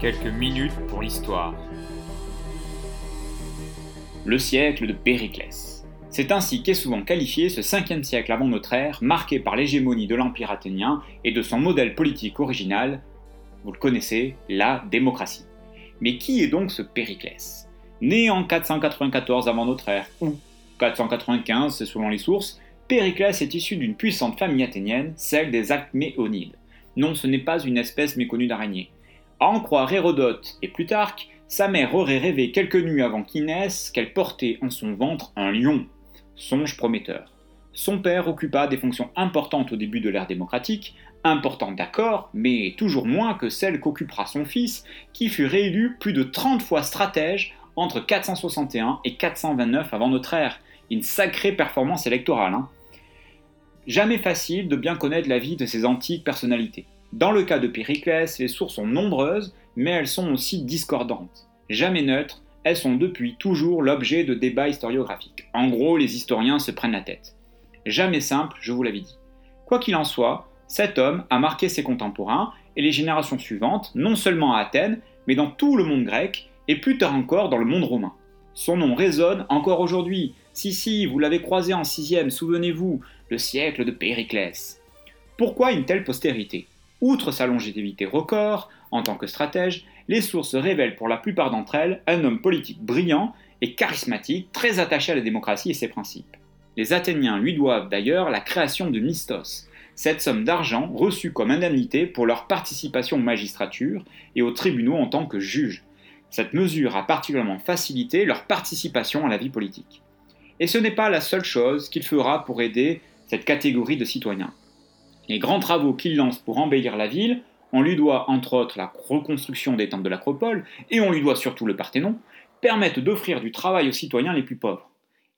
Quelques minutes pour l'histoire. Le siècle de Périclès. C'est ainsi qu'est souvent qualifié ce 5 siècle avant notre ère, marqué par l'hégémonie de l'Empire athénien et de son modèle politique original, vous le connaissez, la démocratie. Mais qui est donc ce Périclès? Né en 494 avant notre ère, ou 495 selon les sources, Périclès est issu d'une puissante famille athénienne, celle des Acméonides. Non, ce n'est pas une espèce méconnue d'araignée. À en croire Hérodote et Plutarque, sa mère aurait rêvé quelques nuits avant qu'il naisse qu'elle portait en son ventre un lion. Songe prometteur. Son père occupa des fonctions importantes au début de l'ère démocratique, importantes d'accord, mais toujours moins que celles qu'occupera son fils, qui fut réélu plus de 30 fois stratège entre 461 et 429 avant notre ère. Une sacrée performance électorale. Hein. Jamais facile de bien connaître la vie de ces antiques personnalités. Dans le cas de Périclès, les sources sont nombreuses, mais elles sont aussi discordantes. Jamais neutres, elles sont depuis toujours l'objet de débats historiographiques. En gros, les historiens se prennent la tête. Jamais simple, je vous l'avais dit. Quoi qu'il en soit, cet homme a marqué ses contemporains et les générations suivantes, non seulement à Athènes, mais dans tout le monde grec, et plus tard encore dans le monde romain. Son nom résonne encore aujourd'hui. Si, si, vous l'avez croisé en sixième, souvenez-vous, le siècle de Périclès. Pourquoi une telle postérité? Outre sa longévité record, en tant que stratège, les sources révèlent pour la plupart d'entre elles un homme politique brillant et charismatique, très attaché à la démocratie et ses principes. Les Athéniens lui doivent d'ailleurs la création de Mistos, cette somme d'argent reçue comme indemnité pour leur participation aux magistratures et aux tribunaux en tant que juges. Cette mesure a particulièrement facilité leur participation à la vie politique. Et ce n'est pas la seule chose qu'il fera pour aider cette catégorie de citoyens. Les grands travaux qu'il lance pour embellir la ville, on lui doit entre autres la reconstruction des temples de l'Acropole, et on lui doit surtout le Parthénon, permettent d'offrir du travail aux citoyens les plus pauvres.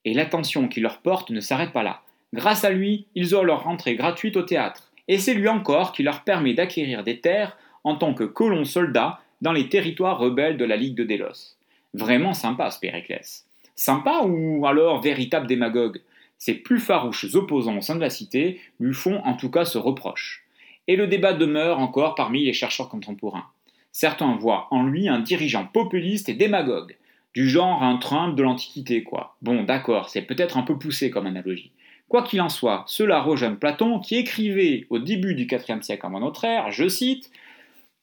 Et l'attention qu'il leur porte ne s'arrête pas là. Grâce à lui, ils ont leur rentrée gratuite au théâtre, et c'est lui encore qui leur permet d'acquérir des terres en tant que colons soldats dans les territoires rebelles de la Ligue de Délos. Vraiment sympa ce Périclès. Sympa ou alors véritable démagogue? Ses plus farouches opposants au sein de la cité lui font en tout cas ce reproche. Et le débat demeure encore parmi les chercheurs contemporains. Certains voient en lui un dirigeant populiste et démagogue, du genre un Trump de l'Antiquité, quoi. Bon, d'accord, c'est peut-être un peu poussé comme analogie. Quoi qu'il en soit, cela rejoint Platon qui écrivait au début du IVe siècle avant notre ère, je cite,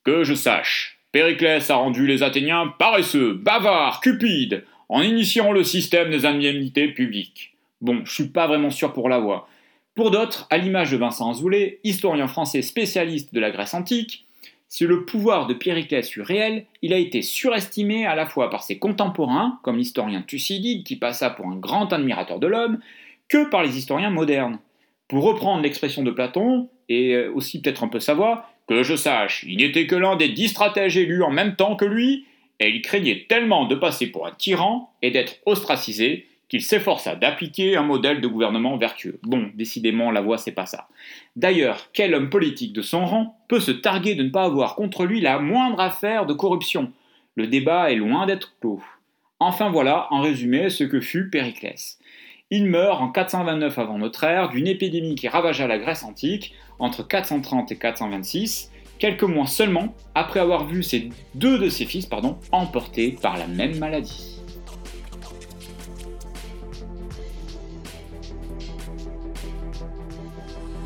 Que je sache, Périclès a rendu les Athéniens paresseux, bavards, cupides, en initiant le système des indemnités publiques. Bon, je suis pas vraiment sûr pour la voix. Pour d'autres, à l'image de Vincent Azoulay, historien français spécialiste de la Grèce antique, si le pouvoir de Périclès fut réel, il a été surestimé à la fois par ses contemporains, comme l'historien Thucydide qui passa pour un grand admirateur de l'homme, que par les historiens modernes. Pour reprendre l'expression de Platon, et aussi peut-être un peu sa voix, que je sache, il n'était que l'un des dix stratèges élus en même temps que lui, et il craignait tellement de passer pour un tyran et d'être ostracisé qu'il s'efforça d'appliquer un modèle de gouvernement vertueux. Bon, décidément, la voix, c'est pas ça. D'ailleurs, quel homme politique de son rang peut se targuer de ne pas avoir contre lui la moindre affaire de corruption? Le débat est loin d'être clos. Enfin voilà, en résumé, ce que fut Périclès. Il meurt en 429 avant notre ère d'une épidémie qui ravagea la Grèce antique entre 430 et 426, quelques mois seulement après avoir vu ses deux de ses fils emportés par la même maladie.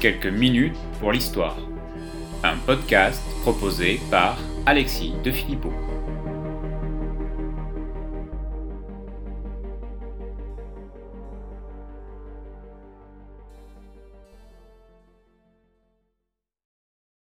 Quelques minutes pour l'histoire. Un podcast proposé par Alexis de Philippot.